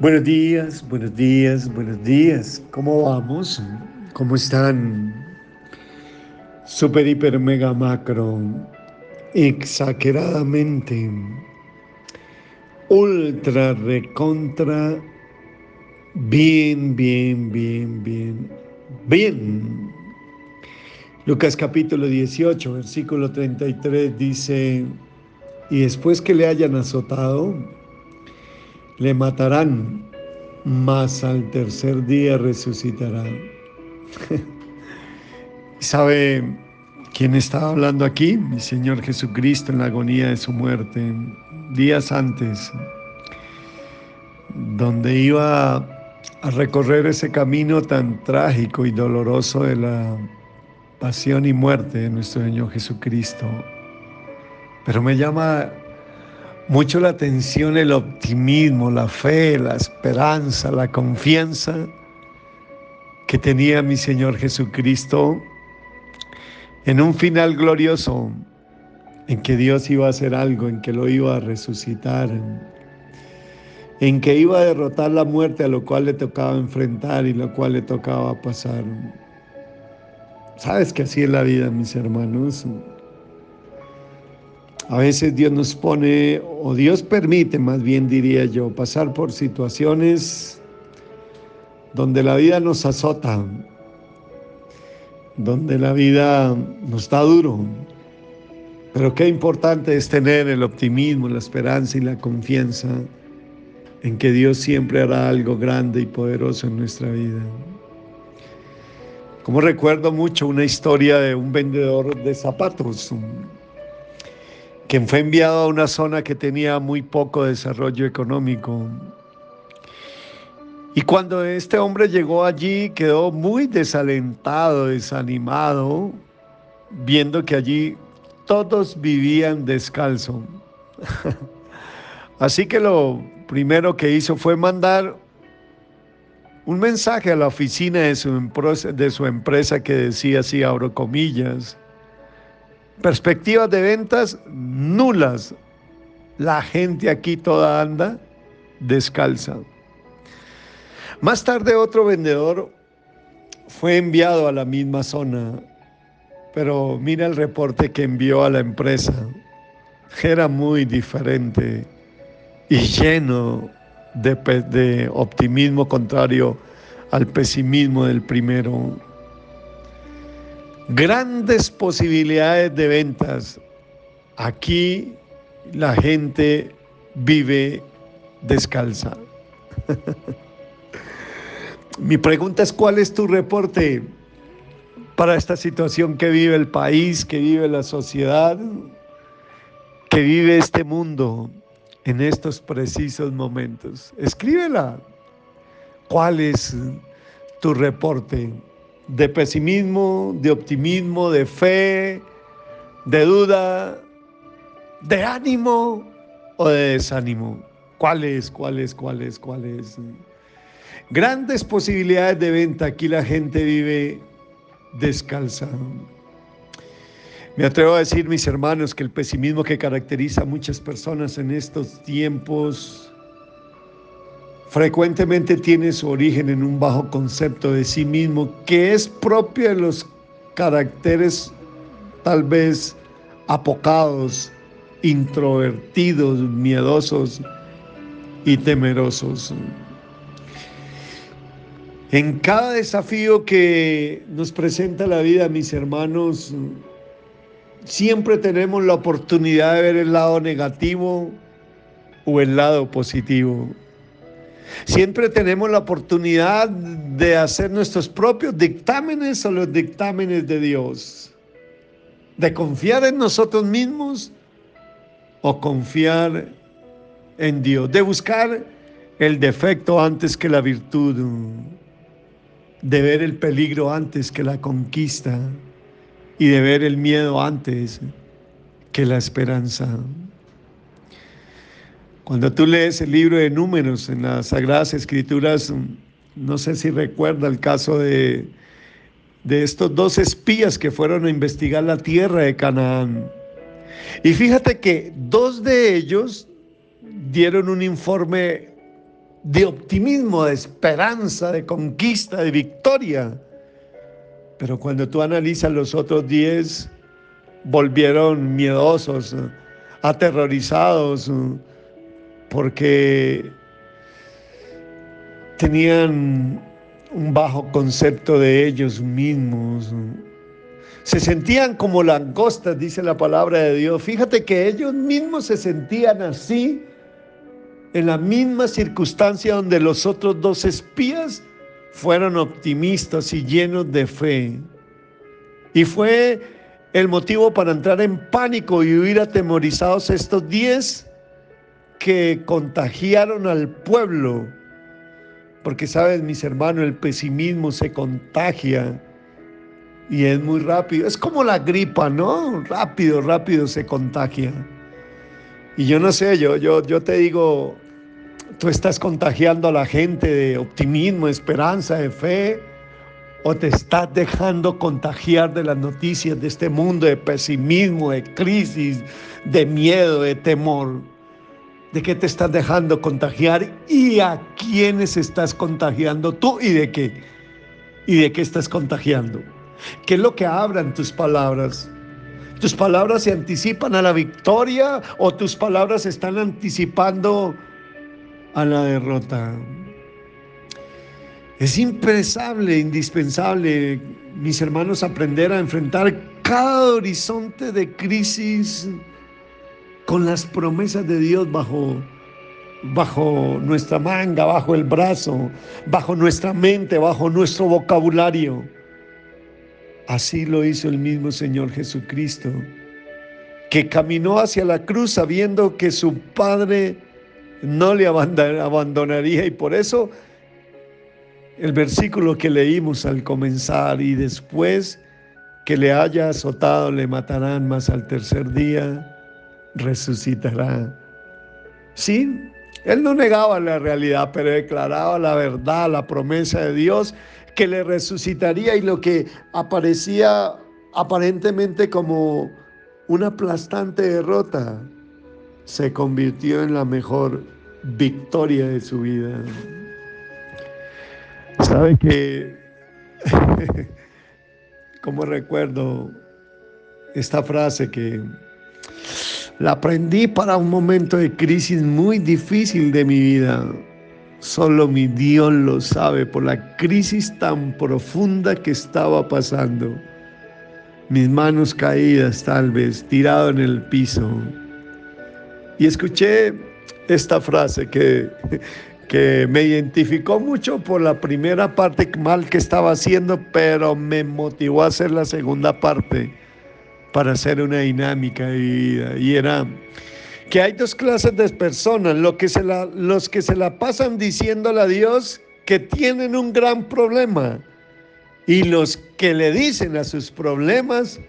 Buenos días, buenos días, buenos días. ¿Cómo vamos? ¿Cómo están? Super, hiper, mega, macro. Exageradamente. Ultra, recontra. Bien, bien, bien, bien. Bien. Lucas capítulo 18, versículo 33 dice, y después que le hayan azotado, le matarán, mas al tercer día resucitará. ¿Sabe quién estaba hablando aquí? Mi Señor Jesucristo en la agonía de su muerte, días antes, donde iba a recorrer ese camino tan trágico y doloroso de la pasión y muerte de nuestro Señor Jesucristo. Pero me llama mucho la atención el optimismo, la fe, la esperanza, la confianza que tenía mi Señor Jesucristo en un final glorioso, en que Dios iba a hacer algo, en que lo iba a resucitar, en que iba a derrotar la muerte a lo cual le tocaba enfrentar y lo cual le tocaba pasar. Sabes que así es la vida, mis hermanos. A veces Dios nos pone, o Dios permite, más bien diría yo, pasar por situaciones donde la vida nos azota, donde la vida nos da duro. Pero qué importante es tener el optimismo, la esperanza y la confianza en que Dios siempre hará algo grande y poderoso en nuestra vida. Como recuerdo mucho una historia de un vendedor de zapatos, quien fue enviado a una zona que tenía muy poco desarrollo económico. Y cuando este hombre llegó allí, quedó muy desalentado, desanimado, viendo que allí todos vivían descalzo. Así que lo primero que hizo fue mandar un mensaje a la oficina de su, de su empresa que decía así, abro comillas, Perspectivas de ventas nulas. La gente aquí toda anda descalza. Más tarde otro vendedor fue enviado a la misma zona, pero mira el reporte que envió a la empresa. Era muy diferente y lleno de, de optimismo contrario al pesimismo del primero grandes posibilidades de ventas. Aquí la gente vive descalza. Mi pregunta es, ¿cuál es tu reporte para esta situación que vive el país, que vive la sociedad, que vive este mundo en estos precisos momentos? Escríbela. ¿Cuál es tu reporte? De pesimismo, de optimismo, de fe, de duda, de ánimo o de desánimo. ¿Cuáles, cuáles, cuáles, cuáles? Grandes posibilidades de venta. Aquí la gente vive descalza. Me atrevo a decir, mis hermanos, que el pesimismo que caracteriza a muchas personas en estos tiempos frecuentemente tiene su origen en un bajo concepto de sí mismo que es propio de los caracteres tal vez apocados, introvertidos, miedosos y temerosos. En cada desafío que nos presenta la vida, mis hermanos, siempre tenemos la oportunidad de ver el lado negativo o el lado positivo. Siempre tenemos la oportunidad de hacer nuestros propios dictámenes o los dictámenes de Dios. De confiar en nosotros mismos o confiar en Dios. De buscar el defecto antes que la virtud. De ver el peligro antes que la conquista. Y de ver el miedo antes que la esperanza. Cuando tú lees el libro de números en las Sagradas Escrituras, no sé si recuerda el caso de, de estos dos espías que fueron a investigar la tierra de Canaán. Y fíjate que dos de ellos dieron un informe de optimismo, de esperanza, de conquista, de victoria. Pero cuando tú analizas los otros diez, volvieron miedosos, aterrorizados, porque tenían un bajo concepto de ellos mismos. Se sentían como langostas, dice la palabra de Dios. Fíjate que ellos mismos se sentían así en la misma circunstancia donde los otros dos espías fueron optimistas y llenos de fe. Y fue el motivo para entrar en pánico y huir atemorizados estos diez que contagiaron al pueblo. Porque sabes, mis hermanos, el pesimismo se contagia y es muy rápido. Es como la gripa, ¿no? Rápido, rápido se contagia. Y yo no sé, yo, yo, yo te digo, tú estás contagiando a la gente de optimismo, esperanza, de fe, o te estás dejando contagiar de las noticias de este mundo de pesimismo, de crisis, de miedo, de temor. ¿De qué te estás dejando contagiar y a quiénes estás contagiando tú y de qué? ¿Y de qué estás contagiando? ¿Qué es lo que hablan tus palabras? ¿Tus palabras se anticipan a la victoria o tus palabras están anticipando a la derrota? Es impresable, indispensable, mis hermanos, aprender a enfrentar cada horizonte de crisis con las promesas de Dios bajo, bajo nuestra manga, bajo el brazo, bajo nuestra mente, bajo nuestro vocabulario. Así lo hizo el mismo Señor Jesucristo, que caminó hacia la cruz sabiendo que su Padre no le abandonaría y por eso el versículo que leímos al comenzar y después que le haya azotado le matarán, mas al tercer día resucitará. Sí, él no negaba la realidad, pero declaraba la verdad, la promesa de Dios que le resucitaría y lo que aparecía aparentemente como una aplastante derrota se convirtió en la mejor victoria de su vida. Sabe que, como recuerdo esta frase que la aprendí para un momento de crisis muy difícil de mi vida. Solo mi Dios lo sabe por la crisis tan profunda que estaba pasando. Mis manos caídas tal vez, tirado en el piso. Y escuché esta frase que, que me identificó mucho por la primera parte mal que estaba haciendo, pero me motivó a hacer la segunda parte para hacer una dinámica de vida. Y era que hay dos clases de personas, los que se la, los que se la pasan diciéndole a Dios que tienen un gran problema y los que le dicen a sus problemas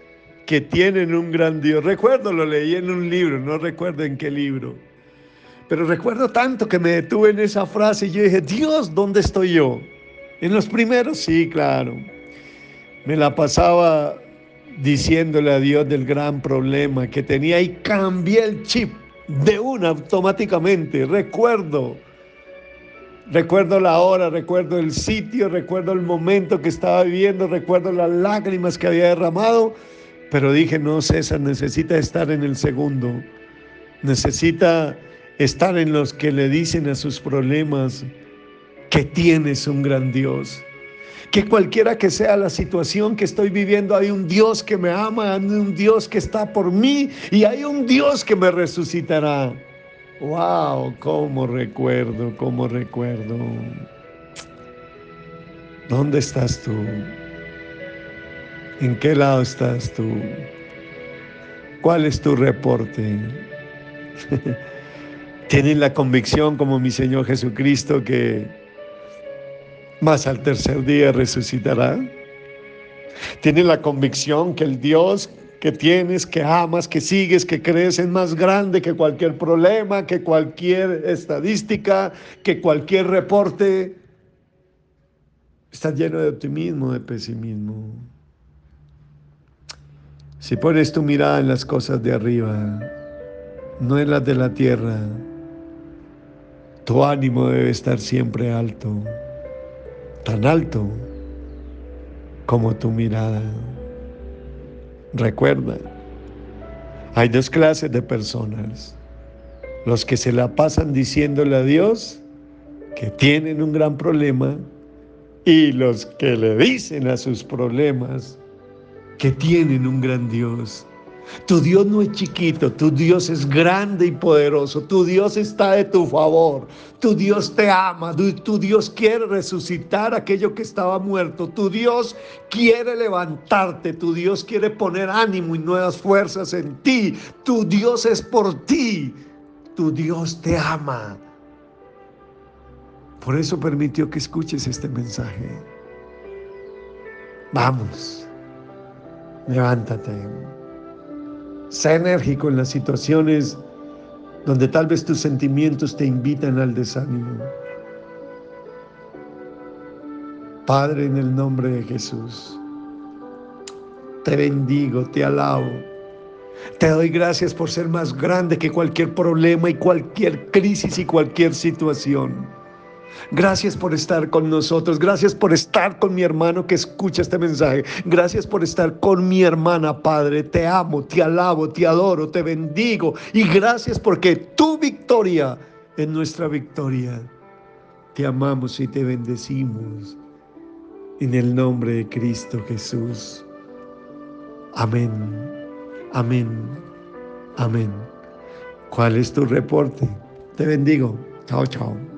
que tienen un gran Dios. Recuerdo, lo leí en un libro, no recuerdo en qué libro. Pero recuerdo tanto que me detuve en esa frase y yo dije, Dios, ¿dónde estoy yo? En los primeros, sí, claro. Me la pasaba diciéndole a Dios del gran problema que tenía y cambié el chip de una automáticamente. Recuerdo, recuerdo la hora, recuerdo el sitio, recuerdo el momento que estaba viviendo, recuerdo las lágrimas que había derramado, pero dije, no, César necesita estar en el segundo, necesita estar en los que le dicen a sus problemas que tienes un gran Dios que cualquiera que sea la situación que estoy viviendo, hay un Dios que me ama, hay un Dios que está por mí y hay un Dios que me resucitará. Wow, cómo recuerdo, cómo recuerdo. ¿Dónde estás tú? ¿En qué lado estás tú? ¿Cuál es tu reporte? ¿Tienes la convicción como mi Señor Jesucristo que mas al tercer día resucitará. Tienes la convicción que el Dios que tienes, que amas, que sigues, que crees es más grande que cualquier problema, que cualquier estadística, que cualquier reporte. Estás lleno de optimismo, de pesimismo. Si pones tu mirada en las cosas de arriba, no en las de la tierra, Tu ánimo debe estar siempre alto, tan alto como tu mirada. Recuerda, hay dos clases de personas. Los que se la pasan diciéndole a Dios que tienen un gran problema y los que le dicen a sus problemas que tienen un gran Dios. Tu Dios no es chiquito, tu Dios es grande y poderoso, tu Dios está de tu favor, tu Dios te ama, tu, Dios quiere resucitar aquello que estaba muerto, tu Dios quiere levantarte, tu Dios quiere poner ánimo y nuevas fuerzas en ti, tu Dios es por ti, tu Dios te ama. Por eso permitió que escuches este mensaje. Vamos, levántate. Sé enérgico en las situaciones donde tal vez tus sentimientos te invitan al desánimo. Padre, en el nombre de Jesús, te bendigo, te alabo. Te doy gracias por ser más grande que cualquier problema y cualquier crisis y cualquier situación. Gracias por estar con nosotros. Gracias por estar con mi hermano que escucha este mensaje. Gracias por estar con mi hermana, Padre. Te amo, te alabo, te adoro, te bendigo. Y gracias porque tu victoria es nuestra victoria. Te amamos y te bendecimos. En el nombre de Cristo Jesús. Amén. Amén. Amén. ¿Cuál es tu reporte? Te bendigo. Chao, chao.